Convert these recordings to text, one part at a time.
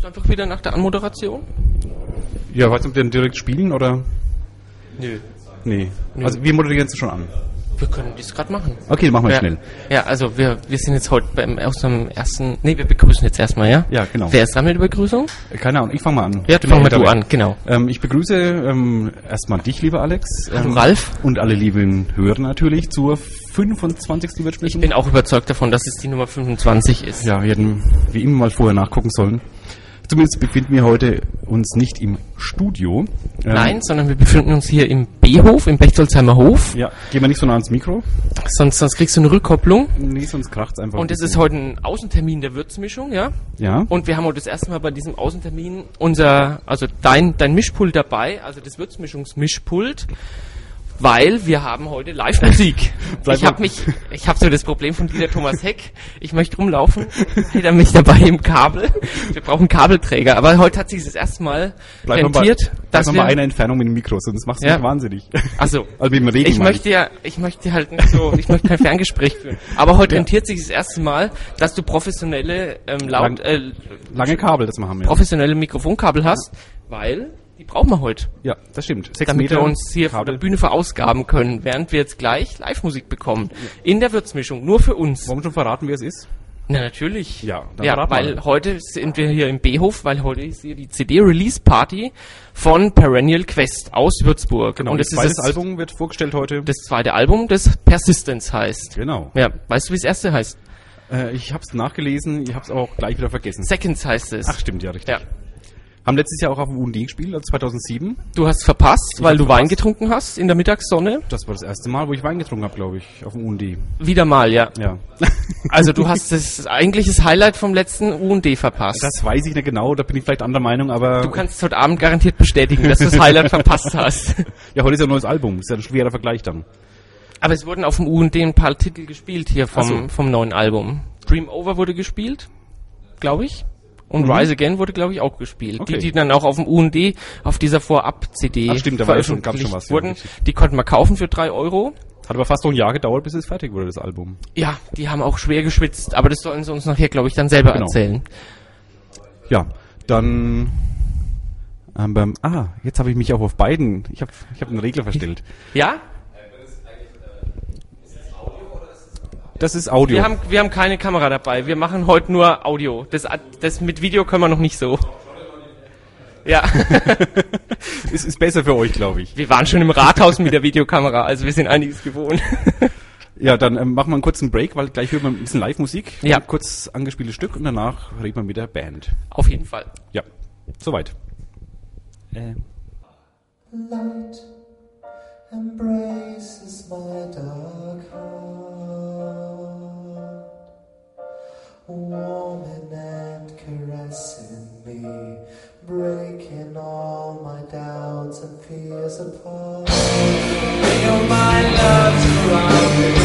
Du einfach wieder nach der Anmoderation? Ja, weißt du, ob wir direkt spielen oder? Nö. Nee. Also wir moderieren es schon an. Wir können das gerade machen. Okay, machen wir ja, schnell. Ja, also wir, wir sind jetzt heute beim aus dem ersten. Nee, wir begrüßen jetzt erstmal, ja? Ja, genau. Wer ist dran mit der Begrüßung? Äh, Keine Ahnung, ich fange mal an. Ja, bin fang mal du an, genau. Ähm, ich begrüße ähm, erstmal dich, lieber Alex. Hallo, ähm, Ralf. Und alle lieben Hörer natürlich zur 25. Wirtsprechen. Ich bin auch überzeugt davon, dass es die Nummer 25 ist. Ja, wir hätten wie immer mal vorher nachgucken sollen. Zumindest befinden wir heute uns nicht im Studio. Ähm, Nein, sondern wir befinden uns hier im B-Hof, im Bechtolzheimer Hof. Ja, gehen wir nicht so nah ans Mikro. Sonst, sonst kriegst du eine Rückkopplung. Nee, sonst kracht's einfach. Und es ist heute ein Außentermin der Würzmischung, ja? Ja. Und wir haben heute das erste Mal bei diesem Außentermin unser, also dein, dein Mischpult dabei, also das Würzmischungsmischpult, weil wir haben heute Live-Musik. Bleib ich mal- habe mich, ich habe so das Problem von Dieter Thomas Heck. Ich möchte rumlaufen, hält mich dabei im Kabel. Wir brauchen Kabelträger. Aber heute hat sich das erste Mal Bleib mal rentiert, bleib dass mal wir, bei einer Entfernung mit dem Mikro, sonst machst du Ja. mich wahnsinnig. also, Also mit dem Reden ich meine möchte ja, ich möchte halt nicht so, ich möchte kein Ferngespräch führen. Aber heute rentiert sich das erste Mal, dass du professionelle, ähm, laut, Lang- äh, Lange Kabel, das machen wir. professionelle Mikrofonkabel hast, weil die brauchen wir heute, Ja, das stimmt. Sechs damit Meter wir uns hier Kabel. der Bühne verausgaben können, während wir jetzt gleich Live-Musik bekommen. In der Würzmischung, nur für uns. Wollen wir schon verraten, wer es ist? Na, natürlich. Ja, dann ja weil mal. heute sind wir hier im B-Hof, weil heute ist hier die CD-Release-Party von Perennial Quest aus Würzburg. Genau, Und das zweite Album wird vorgestellt heute. das zweite Album, das Persistence heißt. genau. Ja, weißt du, wie das erste heißt? Äh, ich habe es nachgelesen, ich habe es auch gleich wieder vergessen. Seconds heißt es. Ach, stimmt, ja, richtig. Ja. Haben letztes Jahr auch auf dem UND gespielt, also 2007. Du hast verpasst, weil hab du Wein verpasst. getrunken hast in der Mittagssonne. Das war das erste Mal, wo ich Wein getrunken habe, glaube ich, auf dem UND. Wieder mal, ja. Ja. Also du hast das eigentliches Highlight vom letzten UND verpasst. Das weiß ich nicht genau, da bin ich vielleicht anderer Meinung, aber du kannst heute Abend garantiert bestätigen, dass du das Highlight verpasst hast. ja, heute ist ja ein neues Album, ist ja ein schwerer Vergleich dann. Aber es wurden auf dem UND ein paar Titel gespielt hier vom, so. vom neuen Album. Dream Over wurde gespielt, glaube ich. Und Rise Again wurde, glaube ich, auch gespielt. Mhm. Okay. Die, die dann auch auf dem UND auf dieser Vorab-CD Ach, stimmt, da war ja schon- was, wurden. Die konnten wir kaufen für drei Euro. Hat aber fast noch ein Jahr gedauert, bis es fertig wurde, das Album. Ja, die haben auch schwer geschwitzt, aber das sollen sie uns nachher, glaube ich, dann selber Genau. erzählen. Ja, dann... Ähm, ah, jetzt habe ich mich auch auf beiden... Ich habe ich hab einen Regler verstellt. Ja? Das ist Audio. Wir haben, wir haben keine Kamera dabei. Wir machen heute nur Audio. Das, das mit Video können wir noch nicht so. Ja, ist, ist besser für euch, glaube ich. wir waren schon im Rathaus mit der Videokamera, also wir sind einiges gewohnt. Ja, dann ähm, machen wir einen kurzen Break, weil gleich hören wir ein bisschen Live-Musik. Ja. Ein kurz angespieltes Stück und danach reden wir mit der Band. Auf jeden Fall. Ja, soweit. Äh, Light embraces my dark heart, warming and caressing me, breaking all my doubts and fears apart. Feel my love surrounding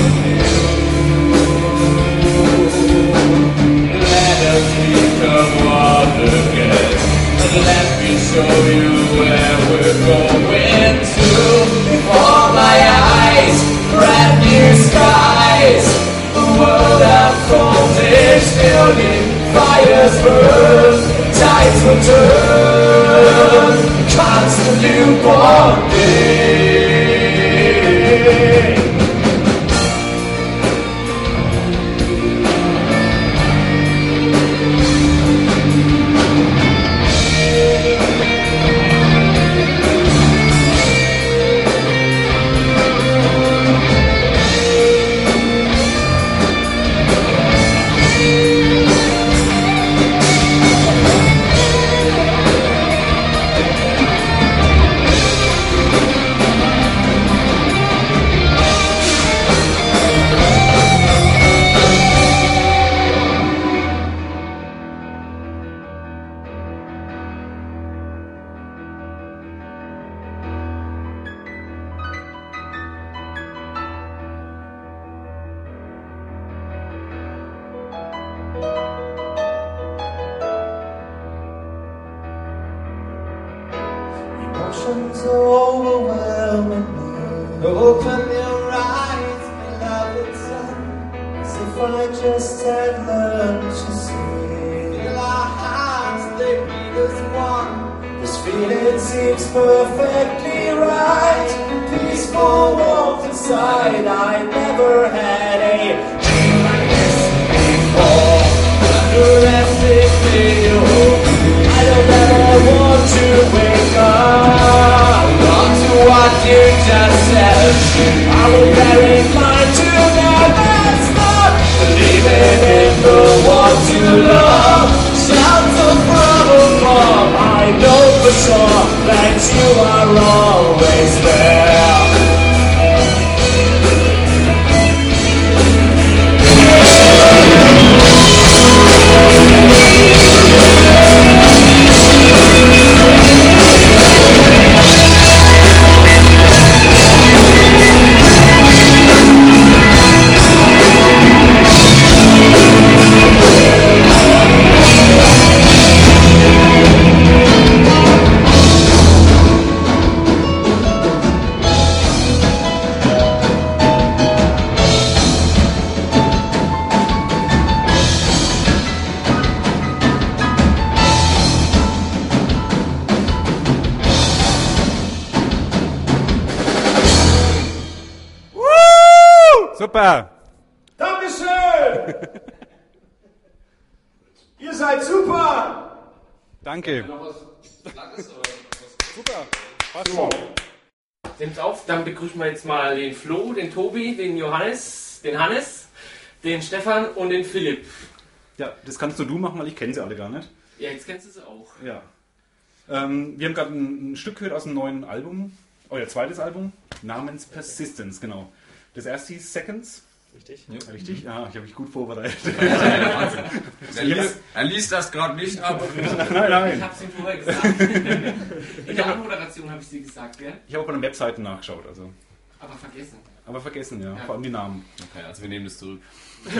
I will bury mine to never stop. Believing in the love. Above. I know for sure that you are always there. Begrüßen wir jetzt mal den Flo, den Tobi, den Johannes, den Hannes, den Stefan und den Philipp. Ja, das kannst nur du machen, weil ich kenne sie alle gar nicht. Ja, jetzt kennst du sie auch. Ja. Ähm, wir haben gerade ein, ein Stück gehört aus einem neuen Album, euer zweites Album, namens Persistence, genau. Das erste hieß Seconds. Richtig? Richtig? Ja, ich habe mich gut vorbereitet. Er liest, er liest das gerade nicht ab. nein, Ich nein. hab's ihm vorher gesagt. In der Anmoderation habe ich sie gesagt, gell? Ich habe auch bei den Webseiten nachgeschaut, also. Aber vergessen. Aber vergessen, ja. Ja. Vor allem die Namen. Okay, also wir nehmen das zurück.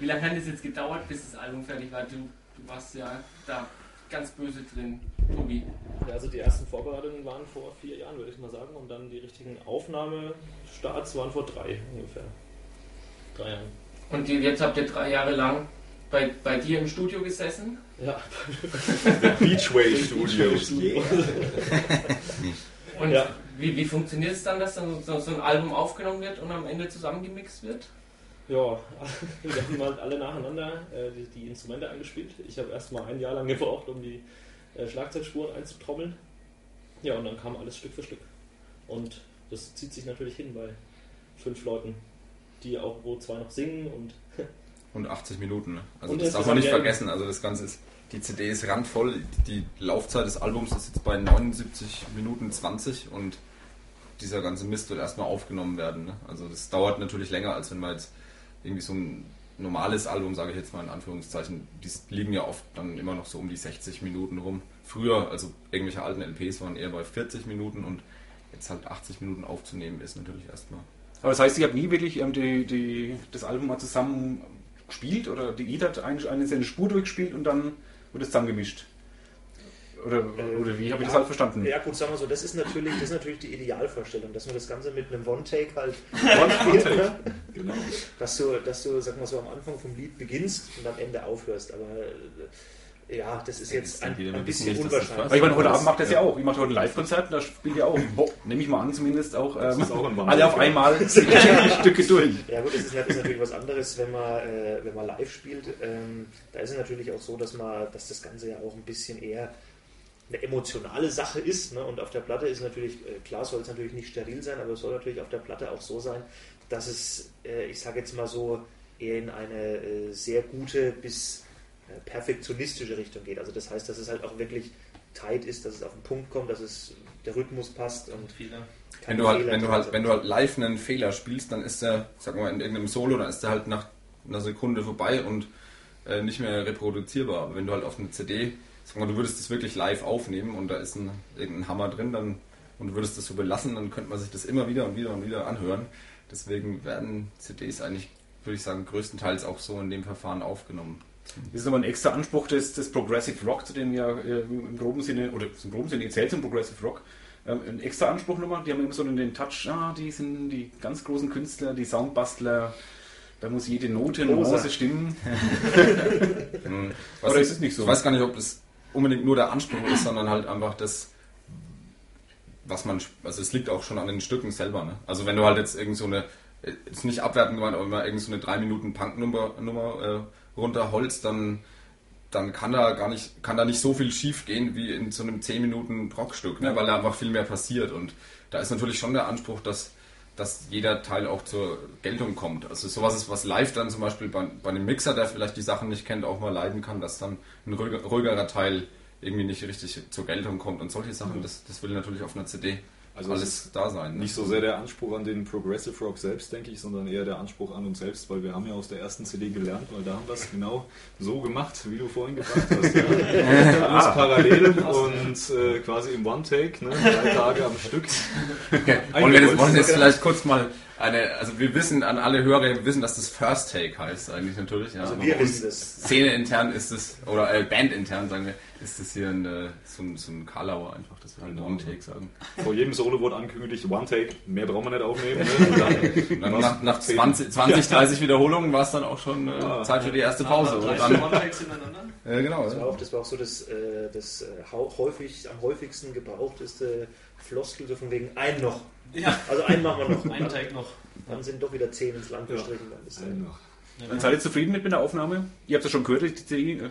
Wie lange hat es jetzt gedauert, bis das Album fertig war? Du, du warst ja da ganz böse drin, Tobi. Ja, also die ersten Vorbereitungen waren vor vier Jahren, würde ich mal sagen. Und dann die richtigen Aufnahmestarts waren vor drei ungefähr. Drei Jahren. Und die, jetzt habt ihr drei Jahre lang bei, bei dir im Studio gesessen. Ja. Beachway Studio. Und Ja. wie, wie funktioniert es dann, dass dann so, so ein Album aufgenommen wird und am Ende zusammengemixt wird? Ja, wir haben halt alle nacheinander äh, die, die Instrumente eingespielt. Ich habe erst mal ein Jahr lang gebraucht, um die äh, Schlagzeugspuren einzutrommeln. Ja, und dann kam alles Stück für Stück. Und das zieht sich natürlich hin bei fünf Leuten, die auch wo zwei noch singen und Und 80 Minuten. Ne? Also das darf man nicht vergessen. Also das Ganze ist, die CD ist randvoll. Die Laufzeit des Albums ist jetzt bei 79 Minuten 20 und dieser ganze Mist wird erstmal aufgenommen werden. Ne? Also das dauert natürlich länger, als wenn man jetzt irgendwie so ein normales Album, sage ich jetzt mal in Anführungszeichen, die liegen ja oft dann immer noch so um die 60 Minuten rum. Früher, also irgendwelche alten LPs waren eher bei 40 Minuten und jetzt halt 80 Minuten aufzunehmen ist natürlich erstmal Aber das heißt, ihr habt nie wirklich ähm, die, die, das Album mal zusammen gespielt oder die jeder hat eine, eine Spur durchgespielt und dann wird es zusammengemischt? Oder, oder wie habe ich das halt verstanden? Ja gut, sagen wir so, das ist natürlich, das ist natürlich die Idealvorstellung, dass man das Ganze mit einem One-Take halt spielt, ne? Genau. dass du, dass du, sag mal so, am Anfang vom Lied beginnst und am Ende aufhörst. Aber äh, ja, das ist jetzt ein, ein bisschen nicht, das unwahrscheinlich. Aber ich meine, heute Abend macht das ja auch. Ich mache heute ein Live-Konzert, da spielt ihr auch, nehme ich mal an, zumindest auch, ähm, auch alle auf einmal die Stücke durch. Ja gut, das ist, nat- ist natürlich was anderes, wenn man, äh, wenn man live spielt. Ähm, da ist es natürlich auch so, dass man, dass das Ganze ja auch ein bisschen eher eine emotionale Sache ist. Ne? Und auf der Platte ist natürlich, äh, klar soll es natürlich nicht steril sein, aber es soll natürlich auf der Platte auch so sein, dass es, äh, ich sage jetzt mal so, eher in eine äh, sehr gute bis äh, perfektionistische Richtung geht. Also das heißt, dass es halt auch wirklich tight ist, dass es auf den Punkt kommt, dass es der Rhythmus passt und Fehler. Wenn du, halt, Fehler wenn, du halt, wenn du halt live einen Fehler spielst, dann ist der, sag mal, in irgendeinem Solo, dann ist der halt nach einer Sekunde vorbei und äh, nicht mehr reproduzierbar. Aber wenn du halt auf eine CD, sag mal, du würdest das wirklich live aufnehmen und da ist ein, irgendein Hammer drin, dann und du würdest das so belassen, dann könnte man sich das immer wieder und wieder und wieder anhören. Deswegen werden CDs eigentlich, würde ich sagen, größtenteils auch so in dem Verfahren aufgenommen. Das ist aber ein extra Anspruch des, des Progressive Rock, zu dem ja äh, im groben Sinne, oder im groben Sinne zählt zum Progressive Rock, ähm, ein extra Anspruch nochmal. Die haben immer so den Touch, ah, die sind die ganz großen Künstler, die Soundbastler, da muss jede Note, Prosa. Nuance stimmen. Hm. Oder ist es nicht so? Ich weiß gar nicht, ob das unbedingt nur der Anspruch ist, sondern halt einfach das, was man, also es liegt auch schon an den Stücken selber. Ne? Also wenn du halt jetzt irgend so eine, ist nicht abwertend gemeint, aber wenn man irgend so eine 3 Minuten Punk-Nummer Nummer, äh, runterholzt, dann dann kann da gar nicht, kann da nicht so viel schief gehen wie in so einem 10 Minuten Rockstück, ne? weil da einfach viel mehr passiert. Und da ist natürlich schon der Anspruch, dass, dass jeder Teil auch zur Geltung kommt. Also sowas ist, was live dann zum Beispiel bei, bei einem Mixer, der vielleicht die Sachen nicht kennt, auch mal leiden kann, dass dann ein ruhiger, ruhigerer Teil irgendwie nicht richtig zur Geltung kommt und solche Sachen, das, das will natürlich auf einer CD Also es alles da sein. Ne? Nicht so sehr der Anspruch an den Progressive Rock selbst, denke ich, sondern eher der Anspruch an uns selbst, weil wir haben ja aus der ersten CD gelernt, weil da haben wir es genau so gemacht, wie du vorhin gefragt hast. Ja. Alles parallel und äh, quasi im One-Take, ne? drei Tage am Stück. Wollen wir, das, wollen wir jetzt vielleicht kurz mal eine, also wir wissen an alle Hörer, wir wissen, dass das First Take heißt eigentlich natürlich. Ja. Also wir wissen das. Szene intern ist es, oder äh, Band intern sagen wir, ist das hier ein, äh, so, ein, so ein Karlauer einfach, dass wir halt One Take sagen. Vor jedem Solo wurde angekündigt, One-Take, mehr brauchen wir nicht aufnehmen. Ne? Und dann, Und dann nach, nach 20, 20, 30 Wiederholungen war es dann auch schon äh, Ja. Zeit für die erste Pause. Und dann, One-Takes hintereinander? äh, genau. Das war Ja. auch, das war auch so das, äh, das äh, hau- häufig, am häufigsten gebrauchteste Floskel, so von wegen ein noch. Ja. Also einen machen wir noch. Einen Take noch. Dann sind doch wieder zehn ins Land Ja. gestrichen. Dann ist Einen noch. Dann seid ihr zufrieden mit, der Aufnahme? Ihr habt es ja schon gehört, die CD. äh,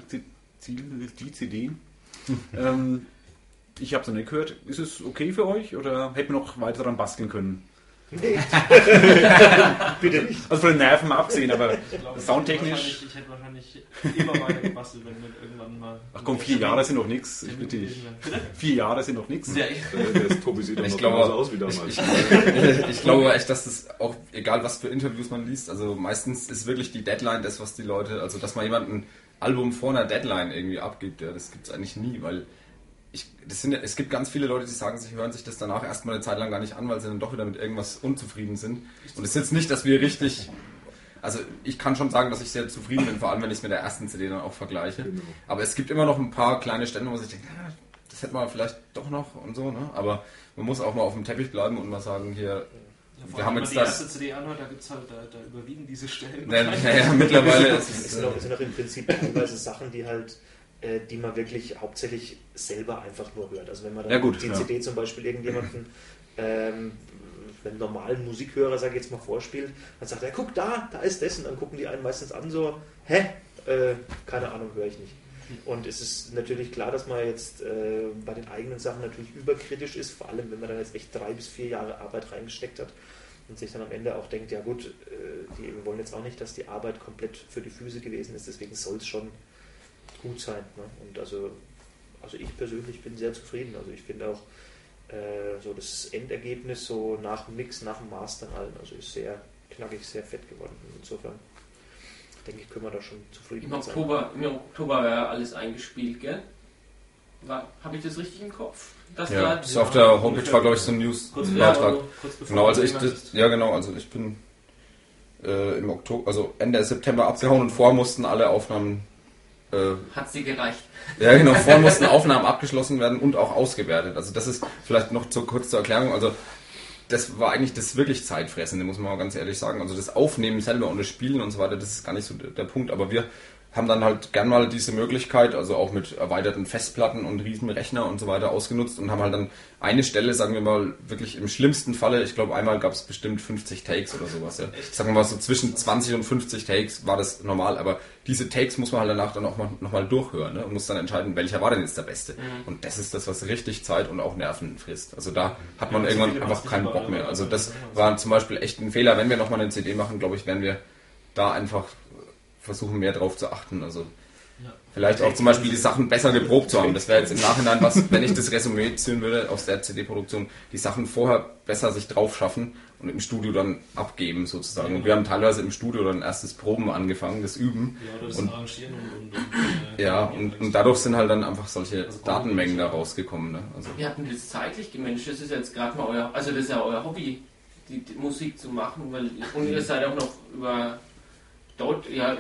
Die, CD. ähm, ich habe es noch nicht gehört. Ist es okay für euch oder hätten wir noch weiter daran basteln können? Nee. Bitte nicht. Also von den Nerven mal abgesehen, aber Ich glaube, soundtechnisch. Ich hätte wahrscheinlich immer weiter gebastelt, wenn wir irgendwann mal. Ach komm, vier Jahre sind noch nichts. Ich bitte dich. Vier Jahre sind noch nichts. Ja, Äh, Der Tobi sieht Ich glaube- genauso aus wie damals. Ich, ich glaube echt, dass das auch, egal was für Interviews man liest, also meistens ist wirklich die Deadline das, was die Leute, also dass mal jemand ein Album vor einer Deadline irgendwie abgibt, ja, das gibt es eigentlich nie, weil ich, das sind, es gibt ganz viele Leute, die sagen, sie hören sich das danach erstmal eine Zeit lang gar nicht an, weil sie dann doch wieder mit irgendwas unzufrieden sind. Und es ist jetzt nicht, dass wir richtig, also ich kann schon sagen, dass ich sehr zufrieden bin, vor allem wenn ich es mit der ersten CD dann auch vergleiche. Genau. Aber es gibt immer noch ein paar kleine Stellen, wo ich denke, ja, das hätte man vielleicht doch noch und so, ne? Aber man muss auch mal auf dem Teppich bleiben und mal sagen, hier, Ja, Wir haben wenn jetzt man die erste CD anhört, da gibt's halt, da, da überwiegen diese Stellen. naja, naja, mittlerweile ist Es es sind auch im Prinzip teilweise Sachen, die halt, äh, die man wirklich hauptsächlich selber einfach nur hört. Also wenn man dann Ja, gut, die ja. CD zum Beispiel irgendjemanden, ähm, einen normalen Musikhörer, sage ich jetzt mal, vorspielt, dann sagt er, guck da, da ist das, und dann gucken die einen meistens an so, hä? Äh, keine Ahnung, höre ich nicht. Und es ist natürlich klar, dass man jetzt äh, bei den eigenen Sachen natürlich überkritisch ist, vor allem wenn man dann jetzt echt drei bis vier Jahre Arbeit reingesteckt hat und sich dann am Ende auch denkt, ja gut, äh, die, wir wollen jetzt auch nicht, dass die Arbeit komplett für die Füße gewesen ist, deswegen soll es schon gut sein. Ne? Und also, also ich persönlich bin sehr zufrieden. Also ich finde auch äh, so das Endergebnis so nach dem Mix, nach dem Mastern allen, also ist sehr knackig, sehr fett geworden. Insofern denke ich, können wir da schon zufrieden Im sein. Oktober, Im Oktober war ja alles eingespielt, gell? Habe ich das richtig im Kopf? Dass Ja, da das auf der Homepage war, glaube ich, so ein News-Beitrag. Genau, also ich, das, ja genau, also ich bin äh, im Oktober, also Ende September abgehauen und vorher mussten alle Aufnahmen, hat sie gereicht. ja genau, vorher mussten Aufnahmen abgeschlossen werden und auch ausgewertet. Also das ist vielleicht noch zu, kurz zur Erklärung, also das war eigentlich das wirklich Zeitfressende, muss man mal ganz ehrlich sagen. Also das Aufnehmen selber und das Spielen und so weiter, das ist gar nicht so der, der Punkt, aber wir haben dann halt gern mal diese Möglichkeit, also auch mit erweiterten Festplatten und riesen Rechner und so weiter ausgenutzt und haben halt dann eine Stelle, sagen wir mal, wirklich im schlimmsten Falle, ich glaube einmal gab es bestimmt 50 Takes oder sowas, ja. Sagen wir mal so zwischen 20 und 50 Takes war das normal, aber diese Takes muss man halt danach dann auch mal, nochmal durchhören ne? und muss dann entscheiden, welcher war denn jetzt der beste. Und das ist das, was richtig Zeit und auch Nerven frisst. Also da hat man Ja, irgendwann einfach keinen Bock mehr. Also das war zum Beispiel echt ein Fehler. Wenn wir nochmal eine CD machen, glaube ich, werden wir da einfach versuchen, mehr drauf zu achten. Also Ja. vielleicht auch zum Beispiel die Sachen besser geprobt zu haben. Das wäre jetzt im Nachhinein was, wenn ich das Resümee ziehen würde aus der CD-Produktion, die Sachen vorher besser sich drauf schaffen und im Studio dann abgeben sozusagen. Und wir haben teilweise im Studio dann erstes Proben angefangen, das Üben. Ja, oder das Und- Arrangieren und. und, und äh, Ja, und, und dadurch sind halt dann einfach solche Also Datenmengen da rausgekommen. Ne? Also, Wie habt ihr das zeitlich gemanagt? Das ist jetzt gerade mal euer, also das ist ja euer Hobby, die, die Musik zu machen, weil und ihr seid auch noch über dort, ja,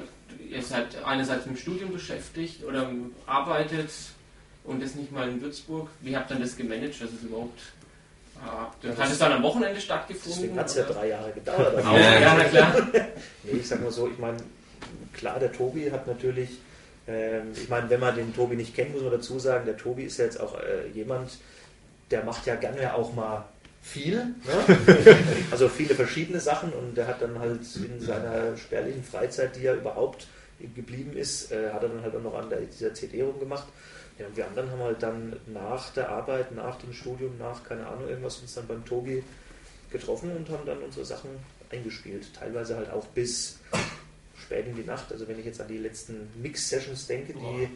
ihr seid einerseits mit dem Studium beschäftigt oder arbeitet und das nicht mal in Würzburg. Wie habt ihr das gemanagt, dass es überhaupt ah, das hat es dann am Wochenende stattgefunden? Deswegen hat es ja drei Jahre gedauert. Ja, na klar. Nee, ich sag mal so, ich meine, klar, der Tobi hat natürlich Ähm, ich meine, wenn man den Tobi nicht kennt, muss man dazu sagen, der Tobi ist ja jetzt auch äh, jemand, der macht ja gerne auch mal viel, ne? also viele verschiedene Sachen und der hat dann halt in seiner spärlichen Freizeit, die ja überhaupt geblieben ist, äh, hat er dann halt auch noch an der, dieser CD rumgemacht. Ja, und wir anderen haben halt dann nach der Arbeit, nach dem Studium, nach, keine Ahnung, irgendwas uns dann beim Tobi getroffen und haben dann unsere Sachen eingespielt. Teilweise halt auch bis spät in die Nacht. Also wenn ich jetzt an die letzten Mix-Sessions denke, die,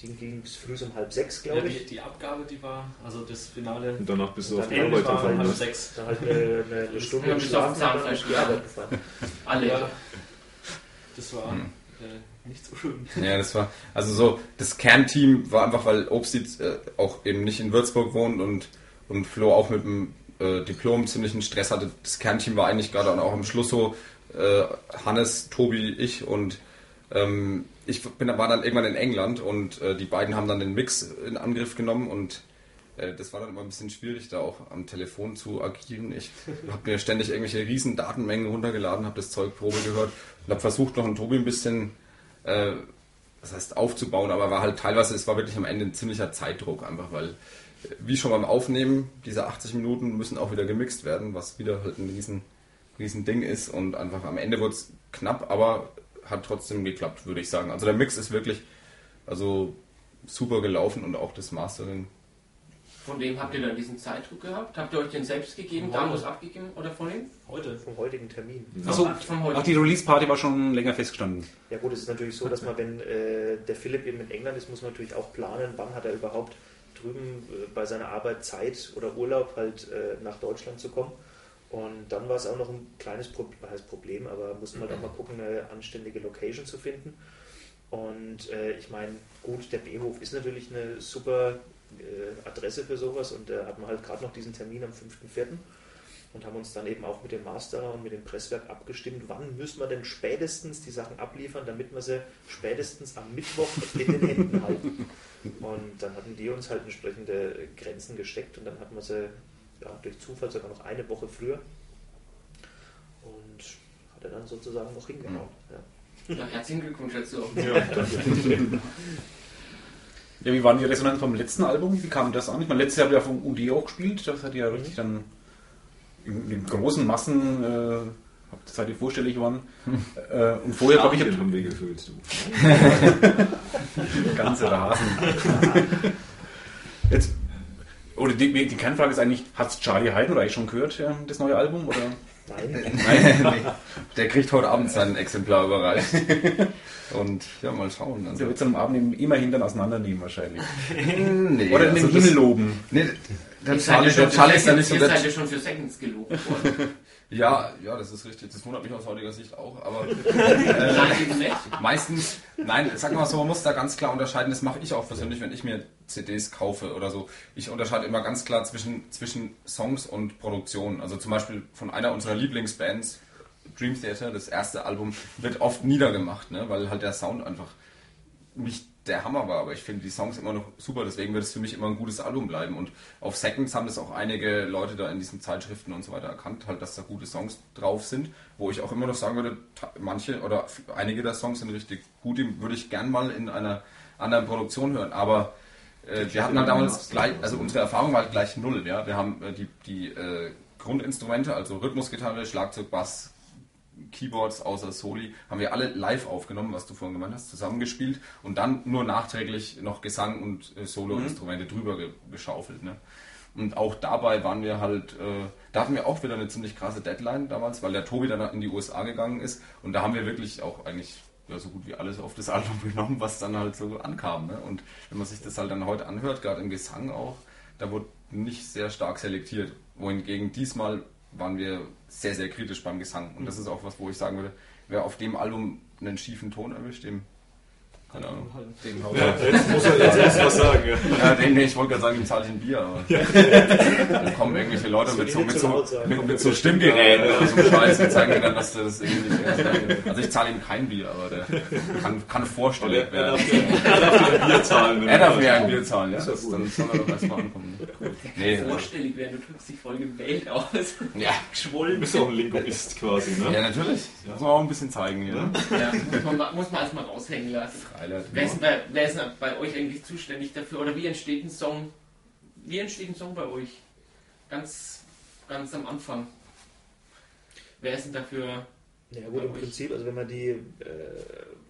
die ging bis früh um halb sechs, Ja, glaube die, ich. die Abgabe, die war, also das Finale, Und danach bist du auf die Arbeit war gefallen. halb ne? sechs. Dann halt eine, eine, eine Stunde Ja, auf Zahnfleisch die Arbeit gefahren. Alle. Ja, das war Hm. Äh, nicht so schön. Ja, das war, also so, das Kernteam war einfach, weil Obst äh, auch eben nicht in Würzburg wohnt und, und Flo auch mit dem äh, Diplom ziemlichen Stress hatte. Das Kernteam war eigentlich gerade auch am Schluss so, äh, Hannes, Tobi, ich und ähm, ich bin, war dann irgendwann in England und äh, die beiden haben dann den Mix in Angriff genommen und das war dann immer ein bisschen schwierig, da auch am Telefon zu agieren. Ich habe mir ständig irgendwelche riesen Datenmengen runtergeladen, habe das Zeug Probe gehört und habe versucht, noch einen Tobi ein bisschen äh, das heißt aufzubauen, aber war halt teilweise, es war wirklich am Ende ein ziemlicher Zeitdruck einfach, weil äh, wie schon beim Aufnehmen, diese 80 Minuten müssen auch wieder gemixt werden, was wieder halt ein riesen, riesen Ding ist und einfach am Ende wurde es knapp, aber hat trotzdem geklappt, würde ich sagen. Also der Mix ist wirklich also super gelaufen und auch das Mastering. Von wem habt ihr dann diesen Zeitdruck gehabt? Habt ihr euch den selbst gegeben, damals abgegeben oder von ihm? Heute. Vom heutigen Termin. Achso, Ach, heute. ach, die Release-Party war schon länger festgestanden. Ja gut, es ist natürlich so, dass man, wenn äh, der Philipp eben in England ist, muss man natürlich auch planen, wann hat er überhaupt drüben äh, bei seiner Arbeit Zeit oder Urlaub halt äh, nach Deutschland zu kommen. Und dann war es auch noch ein kleines heißt Problem, aber mussten halt auch mal gucken, eine anständige Location zu finden. Und äh, ich meine, gut, der B-Hof ist natürlich eine super Adresse für sowas und da hatten wir halt gerade noch diesen Termin am 5.4. und haben uns dann eben auch mit dem Masterer und mit dem Presswerk abgestimmt, wann müssen wir denn spätestens die Sachen abliefern, damit wir sie spätestens am Mittwoch in den Händen halten. Und dann hatten die uns halt entsprechende Grenzen gesteckt und dann hatten wir sie ja, durch Zufall sogar noch eine Woche früher und hat er dann sozusagen noch hingehauen. Ja. Ja, herzlichen Glückwunsch dazu. Ja, wie war die Resonanz vom letzten Album? Wie kam das an? Ich meine, letztes Jahr habt ihr ja vom UD auch gespielt. Das hat ja richtig dann in, in großen Massen, äh, habt seid ihr vorstellig geworden. Äh, und vorher, glaube ich, habt haben wir gefüllt, du. ganze Rasen. Jetzt, oder die, die Kernfrage ist eigentlich, hat Charlie Hayden oder eigentlich schon gehört, ja, das neue Album? Oder? Nein, nee, der kriegt heute Abend sein Exemplar überreicht. Und ja, mal schauen. Der Also, wird es am Abend eben immerhin dann auseinandernehmen wahrscheinlich. nee, Oder in den also Himmel loben. Nee, der Charlie, der ist ja nicht so ihr der seid ja schon für Seconds gelobt worden. Ja, ja, das ist richtig. Das wundert mich aus heutiger Sicht auch. Aber Nein, eben nicht. meistens, nein, sag mal so, man muss da ganz klar unterscheiden. Das mache ich auch persönlich, wenn ich mir CDs kaufe oder so. Ich unterscheide immer ganz klar zwischen, zwischen Songs und Produktion. Also zum Beispiel von einer unserer Lieblingsbands, Dream Theater, das erste Album, wird oft niedergemacht, ne? weil halt der Sound einfach nicht der Hammer war, aber ich finde die Songs immer noch super, deswegen wird es für mich immer ein gutes Album bleiben. Und auf Seconds haben das auch einige Leute da in diesen Zeitschriften und so weiter erkannt, halt, dass da gute Songs drauf sind, wo ich auch immer noch sagen würde, manche oder einige der Songs sind richtig gut, die würde ich gern mal in einer anderen Produktion hören, aber äh, wir hatten halt damals gleich, also unsere Erfahrung war halt gleich null, ja. Wir haben äh, die, die äh, Grundinstrumente, also Rhythmusgitarre, Schlagzeug, Bass, Keyboards außer Soli haben wir alle live aufgenommen, was du vorhin gemeint hast, zusammengespielt und dann nur nachträglich noch Gesang und äh, Solo-Instrumente drüber ge geschaufelt. Ne? Und auch dabei waren wir halt, äh, da hatten wir auch wieder eine ziemlich krasse Deadline damals, weil der Tobi dann in die USA gegangen ist und da haben wir wirklich auch eigentlich ja, so gut wie alles auf das Album genommen, was dann halt so ankam. Ne? Und wenn man sich das halt dann heute anhört, gerade im Gesang auch, da wurde nicht sehr stark selektiert. Wohingegen diesmal waren wir sehr, sehr kritisch beim Gesang. Und das ist auch was, wo ich sagen würde, wer auf dem Album einen schiefen Ton erwischt, dem, keine Ahnung, dem Ja, jetzt muss er jetzt erst was sagen. Ja. ja, den, nee, ich wollte gerade sagen, ihm zahle ich ein Bier, aber dann kommen irgendwelche Leute mit so, mit so, mit, mit so Stimmgeräten oder so einem Scheiß und zeigen mir dann, dass das irgendwie nicht ernst meint. Also ich zahle ihm kein Bier, aber der kann, kann vorstellig Er er darf dir ein Bier zahlen. Er darf mir ein Bier zahlen, ja. Ist ja Das, gut. dann soll er doch erstmal ankommen. Nee, Vorstellig werden, du drückst dich voll gewählt aus. ja. Du Geschwollen. bist auch ein Linguist quasi, ne? ja, natürlich. Muss man auch ein bisschen zeigen hier. Ne? Ja, muss man, muss man erstmal raushängen lassen. Highlight. Wer ist, denn bei, wer ist bei euch eigentlich zuständig dafür? Oder wie entsteht ein Song? Wie entsteht ein Song bei euch? Ganz, ganz am Anfang. Wer ist denn dafür? Ja gut, im Prinzip, also wenn man die äh,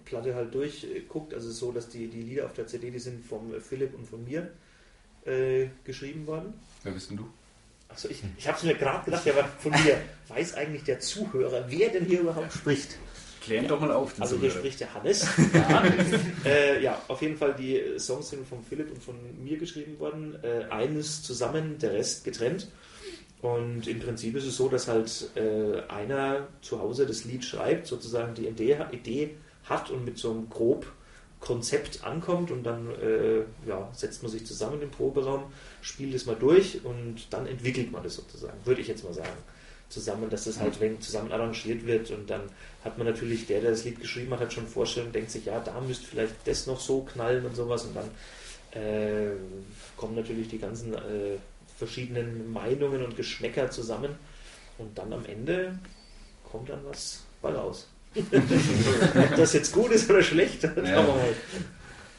Platte halt durchguckt, also es ist so, dass die, die Lieder auf der CD, die sind vom Philipp und von mir äh, geschrieben worden. Wer bist denn du? Achso, ich, ich habe es mir gerade gedacht, ja, aber von mir weiß eigentlich der Zuhörer, wer denn hier überhaupt spricht. Klären doch mal auf. den Also hier spricht der Hannes. Ja. äh, ja, auf jeden Fall die Songs sind von Philipp und von mir geschrieben worden. Äh, eines zusammen, der Rest getrennt. Und im Prinzip ist es so, dass halt äh, einer zu Hause das Lied schreibt, sozusagen die Idee, Idee hat und mit so einem grob Konzept ankommt und dann äh, ja, setzt man sich zusammen im Proberaum, spielt es mal durch und dann entwickelt man das sozusagen, würde ich jetzt mal sagen. Zusammen, dass das halt wenn zusammen arrangiert wird und dann hat man natürlich, der, der das Lied geschrieben hat, hat schon Vorstellungen, denkt sich, ja, da müsste vielleicht das noch so knallen und sowas und dann äh, kommen natürlich die ganzen äh, verschiedenen Meinungen und Geschmäcker zusammen und dann am Ende kommt dann was bei raus. Ob das jetzt gut ist oder schlecht, schauen wir mal.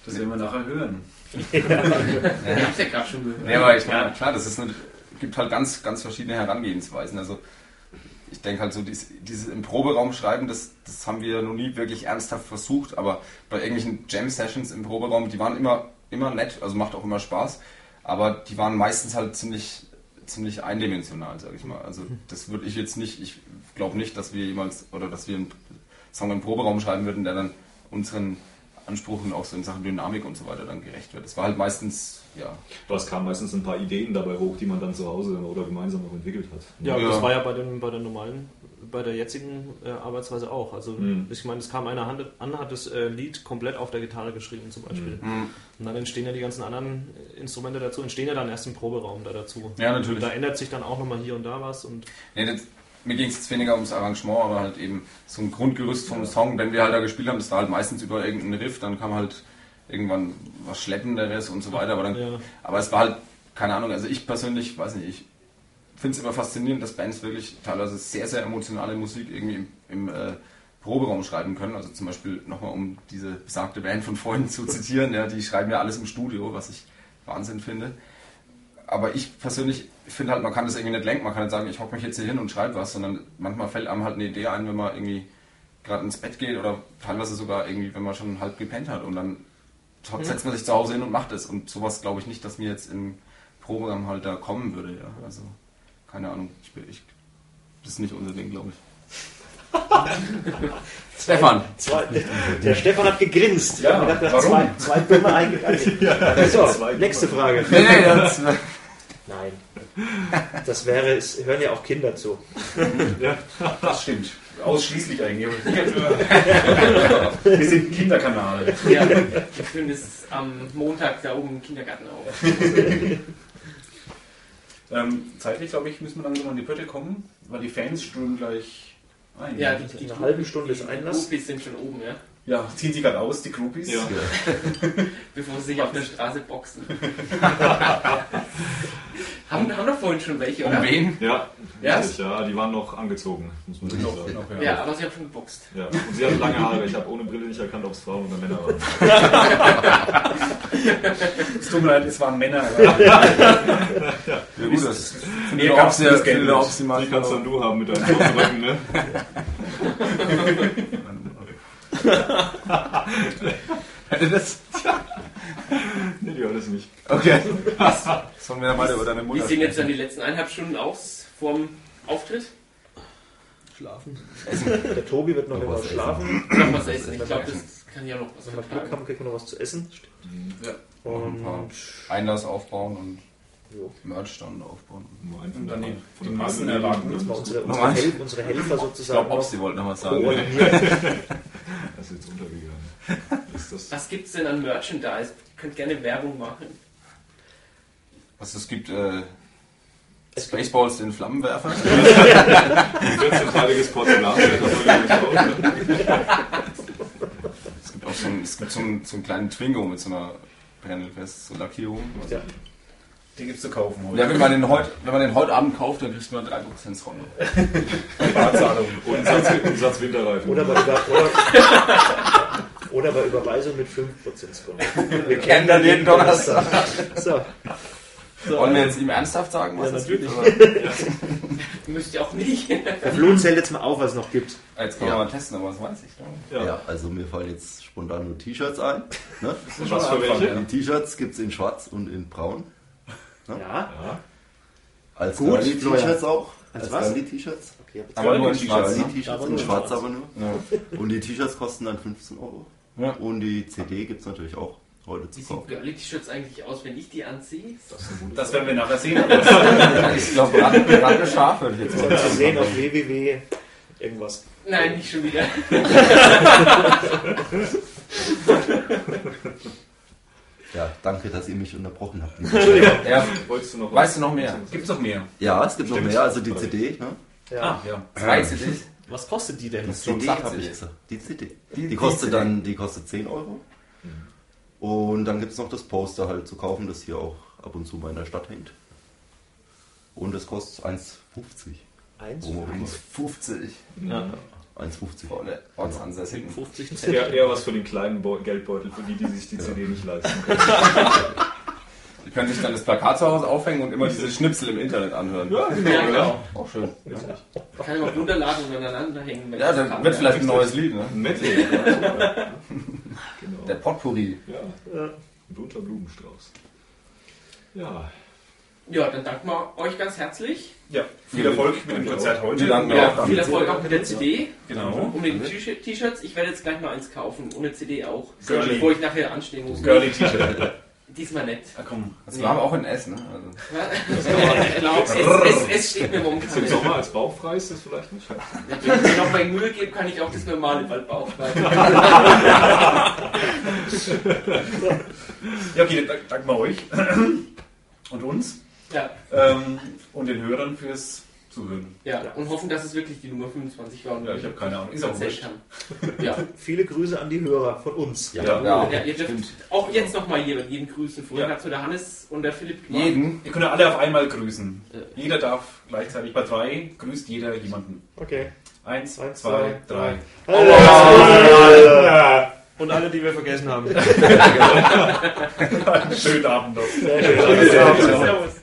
Das werden wir nachher hören. Ich hab's ja gerade schon gehört. Nee, aber ich meine, klar, das ist eine, gibt halt ganz, ganz verschiedene Herangehensweisen. Also ich denke halt so, dieses, dieses im Proberaum schreiben, das, das haben wir noch nie wirklich ernsthaft versucht, aber bei irgendwelchen Jam-Sessions im Proberaum, die waren immer, immer nett, also macht auch immer Spaß, aber die waren meistens halt ziemlich, ziemlich eindimensional, sage ich mal. Also das würde ich jetzt nicht, ich glaube nicht, dass wir jemals, oder dass wir einen Song im Proberaum schreiben würden, der dann unseren Ansprüchen auch so in Sachen Dynamik und so weiter dann gerecht wird. Das war halt meistens, ja, Aber es kamen meistens ein paar Ideen dabei hoch, die man dann zu Hause oder gemeinsam auch entwickelt hat. Ja, Ja. das war ja bei, dem, bei der normalen, bei der jetzigen äh, Arbeitsweise auch. Also Mhm. ich meine, es kam einer Hand- an, hat das äh, Lied komplett auf der Gitarre geschrieben zum Beispiel. Mhm. Und dann entstehen ja die ganzen anderen Instrumente dazu, entstehen ja dann erst im Proberaum da dazu. Ja, natürlich. Und da ändert sich dann auch nochmal hier und da was und das, mir ging es jetzt weniger ums Arrangement, aber halt eben so ein Grundgerüst vom Song. Wenn wir halt da gespielt haben, das war halt meistens über irgendeinen Riff, dann kam halt irgendwann was Schleppenderes und so weiter. Aber, dann, Ja. aber es war halt, keine Ahnung, also ich persönlich, weiß nicht, ich finde es immer faszinierend, dass Bands wirklich teilweise sehr, sehr emotionale Musik irgendwie im, im äh, Proberaum schreiben können. Also zum Beispiel nochmal, um diese besagte Band von vorhin zu zitieren, ja, die schreiben ja alles im Studio, was ich Wahnsinn finde aber ich persönlich finde halt, man kann das irgendwie nicht lenken. Man kann nicht sagen, ich hocke mich jetzt hier hin und schreibe was, sondern manchmal fällt einem halt eine Idee ein, wenn man irgendwie gerade ins Bett geht oder teilweise sogar irgendwie, wenn man schon halb gepennt hat und dann setzt man sich zu Hause hin und macht es. Und sowas glaube ich nicht, dass mir jetzt im Programm halt da kommen würde. Ja. Also, keine Ahnung. Ich, ich, das ist nicht unser Ding, glaube ich. Stefan. Zwei, der Stefan hat gegrinst. Ja, Ich gedacht, warum? Zwei, zwei dumme eingegangen. so, zwei nächste Frage. Nee, nee, das, Nein. Das wäre, es hören ja auch Kinder zu. Das stimmt. Ausschließlich eigentlich. Wir sind ein Kinderkanal. Ja, ich finde es am Montag da oben im Kindergarten auf. Ähm, zeitlich, glaube ich, müssen wir langsam an die Pötte kommen, weil die Fans strömen gleich ein. Ja, die, die Eine halbe Stunde ist Einlass. Groupies sind schon oben, ja. ja ziehen sie gerade aus, die Groupies. Ja. Bevor sie sich auf der Straße boxen. haben, haben doch vorhin schon welche, oder? um wen? Ja, Ja? ja, die waren noch angezogen, muss man sagen. noch, Ja, aber sie haben schon geboxt. Ja. Und sie hatten lange Haare, ich habe ohne Brille nicht erkannt, ob es Frauen oder Männer waren. Es tut mir leid, es waren Männer. Ja, gut, das das Geld ob nicht. sie mal Die kannst dann du haben mit deinem Rücken, ne? Hätte das? Nee, die alles nicht. Okay. Sollen wir mal über deine Wie Mutter sehen jetzt dann die letzten eineinhalb Stunden aus vorm Auftritt? schlafen. Der Tobi wird noch etwas was schlafen. Noch was essen. Ich glaube, das kann ja noch was Wenn wir Glück haben, kriegen wir noch was zu essen. Ja. Noch ein paar Und Einlass aufbauen und jo. Merch dann aufbauen. Und dann die- die Massen erwarten. nehmen. jetzt mal unsere, unsere, Nochmal. Hel unsere Helfer Ich glaube, sozusagen ob noch sie wollten noch was sagen. Das ist jetzt untergegangen. Ist das Was gibt es denn an Merchandise? Ihr könnt gerne Werbung machen. Was es gibt, äh, Spaceballs, den Flammenwerfer. ein 14-teiliges Porzellan? Ne? Es gibt auch so einen, es gibt so einen, so einen kleinen Twingo mit so einer Brennelfest, so Lackierung. Ja. Die gibt es zu kaufen heute. Ja, wenn man den heute, wenn man den heute Abend kauft, dann kriegt man 3% Rondo. Barzahlung. Und Satz, Satz Winterreifen. Oder, man über, oder, Oder bei Überweisung mit 5% Skonto. Wir kennen dann jeden Donnerstag. So. So. Wollen wir jetzt ihm ernsthaft sagen, was Ja, das natürlich. gibt? oder? Müsst ihr auch nicht. Der Flo zählt jetzt mal auf, was es noch gibt. Jetzt können wir Ja. mal testen, aber das weiß ich. Ne? Ja. also mir fallen jetzt spontan nur T-Shirts ein. Ne? Was für welche? Die T-Shirts gibt es in schwarz und in braun. Ja. Als Gut, Girly-T-Shirts auch. Als Als was? Girly-T-Shirts. Okay, Aber nur in T-Shirts, schwarz, ne? Aber in nur schwarz schwarz. aber nur. Ja. Und die T-Shirts kosten dann 15 Euro. Ja. Und die CD gibt es natürlich auch heute zu Wie kaufen. Girly-T-Shirts eigentlich aus, wenn ich die anziehe? Das werden wir nachher sehen. Ich glaube, gerade scharf würde ich jetzt Das mal zu sehen auf www. irgendwas. Nein, nicht schon wieder. Ja, danke, dass ihr mich unterbrochen habt. Ja, Wolltest du noch weißt du noch mehr? Gibt es noch mehr? Ja, es gibt noch Stimmt. mehr, also die CD. Ne? Ja. Ah, ja. Zwei CDs? Was kostet die denn? Die CD 80. habe ich gesagt. Die CD. Die, Die kostet CD. dann, die kostet 10 Euro. Und dann gibt es noch das Poster halt zu kaufen, das hier auch ab und zu mal in der Stadt hängt. Und das kostet 1,50. Eins. Wo auch immer. 50. Ja. 1,50. Volle Ortsansässigen. 50 Cent. Eher, eher was für den kleinen Bo Geldbeutel, für die, die sich die CD nicht leisten können. Die können sich dann das Plakat zu Hause aufhängen und immer diese Schnipsel im Internet anhören. Ja, Ja, genau. Auch schön. Kann ich mal runterladen und aneinander hängen. Ja, dann wird vielleicht ein neues Lied, ne? Ja, genau. Der Potpourri. Ja. Ein bunter Blumenstrauß. Ja. Ja, dann danken wir euch ganz herzlich. Ja, viel Erfolg mit dem Konzert heute. Wir danken Ja, auch. viel Erfolg auch mit der CD. Genau. Und mit den T-Shirts. Ich werde jetzt gleich mal eins kaufen. Ohne CD auch. Girly. Bevor ich nachher anstehen muss. Girly T-Shirt. Diesmal nicht. Ah, komm. Das war aber auch in S, ne? Also, ich glaube, es, es, es steht mir momentan Im. Sommer als Bauchfrei ist das vielleicht nicht. Wenn ich mir noch mal Mühe gebe, kann ich auch das normale aufschreiben. Ja, okay, dann danken wir euch und uns Ja, ähm, und den Hörern fürs Zuhören. ja, und hoffen, dass es wirklich die Nummer 25 war. und Ja, ich habe keine Ahnung. Ist auch wurscht. Ja. Viele Grüße an die Hörer von uns. Ja. ja. ja, ihr dürft auch jetzt noch mal jeden, jeden grüßen. Vorhin Ja. hat so der Hannes und der Philipp gemacht. Jeden. Ihr könnt ja alle auf einmal grüßen. Ja. Jeder darf gleichzeitig bei drei grüßt jeder jemanden. Okay. Eins, Eins, zwei, zwei, drei. Und alle, die wir vergessen haben. Schönen Abend noch. Sehr schön. Servus.